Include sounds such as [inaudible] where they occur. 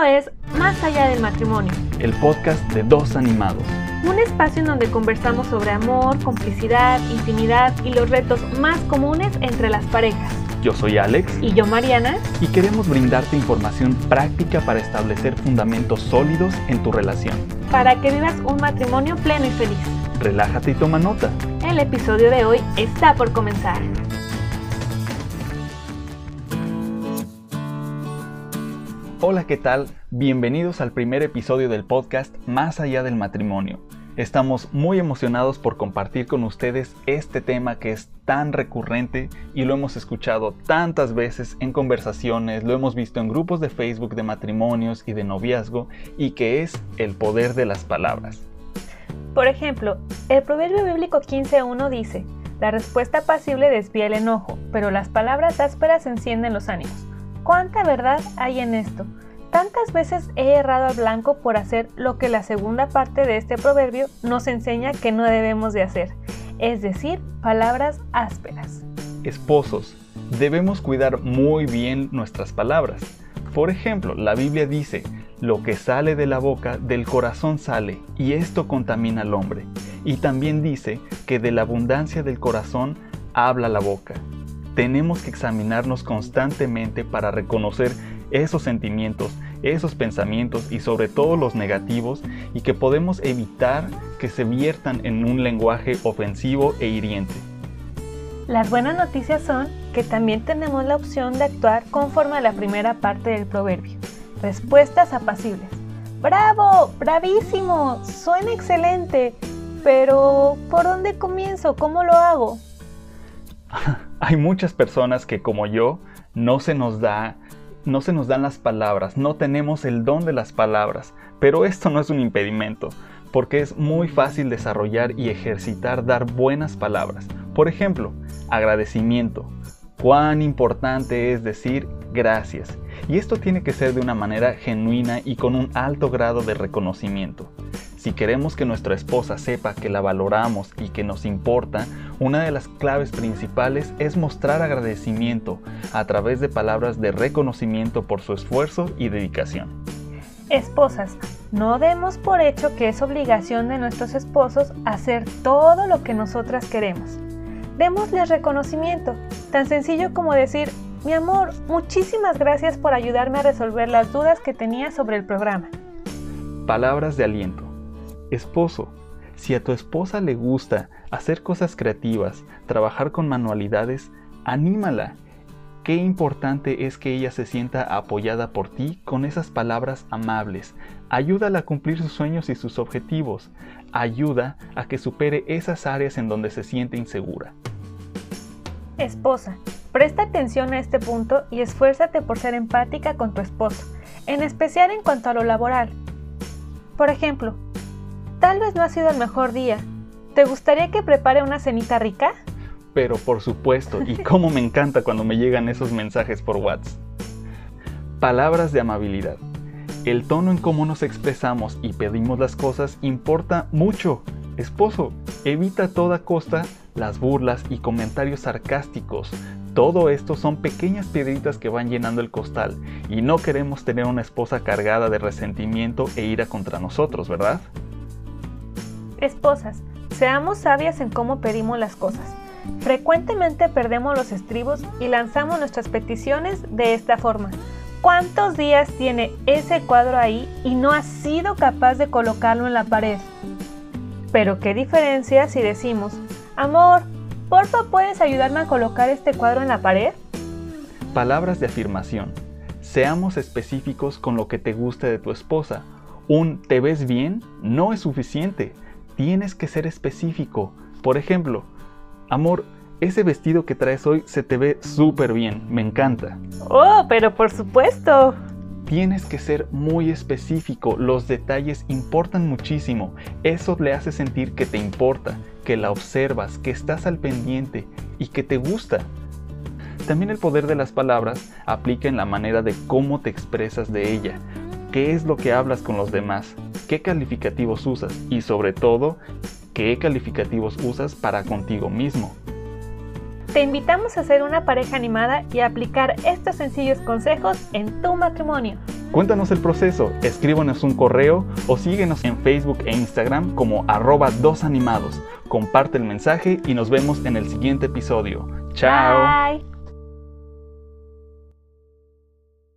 Esto es Más allá del matrimonio, el podcast de dos animados. un espacio en donde conversamos sobre amor, complicidad, intimidad y los retos más comunes entre las parejas. Yo soy Alex Y yo, Mariana, y queremos brindarte información práctica para establecer fundamentos sólidos en tu relación. para que vivas un matrimonio pleno y feliz. Relájate y toma nota. El episodio de hoy está por comenzar. Hola, ¿qué tal? Bienvenidos al primer episodio del podcast Más allá del matrimonio. Estamos muy emocionados por compartir con ustedes este tema que es tan recurrente y lo hemos escuchado tantas veces en conversaciones, lo hemos visto en grupos de Facebook de matrimonios y de noviazgo y que es el poder de las palabras. Por ejemplo, el proverbio bíblico 15.1 dice, la respuesta pasible desvía el enojo, pero las palabras ásperas encienden los ánimos. ¿Cuánta verdad hay en esto? Tantas veces he errado al blanco por hacer lo que la segunda parte de este proverbio nos enseña que no debemos de hacer, es decir, palabras ásperas. Esposos, debemos cuidar muy bien nuestras palabras. Por ejemplo, la Biblia dice, lo que sale de la boca, del corazón sale, y esto contamina al hombre. Y también dice que de la abundancia del corazón habla la boca. Tenemos que examinarnos constantemente para reconocer esos sentimientos, esos pensamientos y sobre todo los negativos y que podemos evitar que se viertan en un lenguaje ofensivo e hiriente. Las buenas noticias son que también tenemos la opción de actuar conforme a la primera parte del proverbio. Respuestas apacibles. ¡Bravo! ¡Bravísimo! Suena excelente. Pero, ¿por dónde comienzo? ¿Cómo lo hago? [laughs] Hay muchas personas que como yo no se nos da no se nos dan las palabras, no tenemos el don de las palabras, pero esto no es un impedimento, porque es muy fácil desarrollar y ejercitar dar buenas palabras. Por ejemplo, agradecimiento. Cuán importante es decir gracias. Y esto tiene que ser de una manera genuina y con un alto grado de reconocimiento. Si queremos que nuestra esposa sepa que la valoramos y que nos importa, una de las claves principales es mostrar agradecimiento a través de palabras de reconocimiento por su esfuerzo y dedicación. Esposas, no demos por hecho que es obligación de nuestros esposos hacer todo lo que nosotras queremos. Démosles reconocimiento, tan sencillo como decir, mi amor, muchísimas gracias por ayudarme a resolver las dudas que tenía sobre el programa. Palabras de aliento. Esposo, si a tu esposa le gusta hacer cosas creativas, trabajar con manualidades, anímala. Qué importante es que ella se sienta apoyada por ti con esas palabras amables. Ayúdala a cumplir sus sueños y sus objetivos. Ayuda a que supere esas áreas en donde se siente insegura. Esposa, presta atención a este punto y esfuérzate por ser empática con tu esposo, en especial en cuanto a lo laboral. Por ejemplo, tal vez no ha sido el mejor día. ¿Te gustaría que prepare una cenita rica? Pero por supuesto, y [laughs] cómo me encanta cuando me llegan esos mensajes por WhatsApp. Palabras de amabilidad. El tono en cómo nos expresamos y pedimos las cosas importa mucho. Esposo, evita a toda costa las burlas y comentarios sarcásticos. Todo esto son pequeñas piedritas que van llenando el costal y no queremos tener una esposa cargada de resentimiento e ira contra nosotros, ¿verdad? Esposas, seamos sabias en cómo pedimos las cosas. Frecuentemente perdemos los estribos y lanzamos nuestras peticiones de esta forma. ¿Cuántos días tiene ese cuadro ahí y no has sido capaz de colocarlo en la pared? Pero qué diferencia si decimos, amor, porfa, ¿puedes ayudarme a colocar este cuadro en la pared? Palabras de afirmación. Seamos específicos con lo que te gusta de tu esposa. Un ¿te ves bien? no es suficiente. Tienes que ser específico. Por ejemplo, amor, ese vestido que traes hoy se te ve súper bien, me encanta. Oh, pero por supuesto. Tienes que ser muy específico, los detalles importan muchísimo. Eso le hace sentir que te importa, que la observas, que estás al pendiente y que te gusta. También el poder de las palabras aplica en la manera de cómo te expresas de ella, qué es lo que hablas con los demás, qué calificativos usas y sobre todo, qué calificativos usas para contigo mismo. Te invitamos a ser una pareja animada y a aplicar estos sencillos consejos en tu matrimonio. Cuéntanos el proceso, escríbanos un correo o síguenos en Facebook e Instagram como arroba dos animados. Comparte el mensaje y nos vemos en el siguiente episodio. Chao. Bye.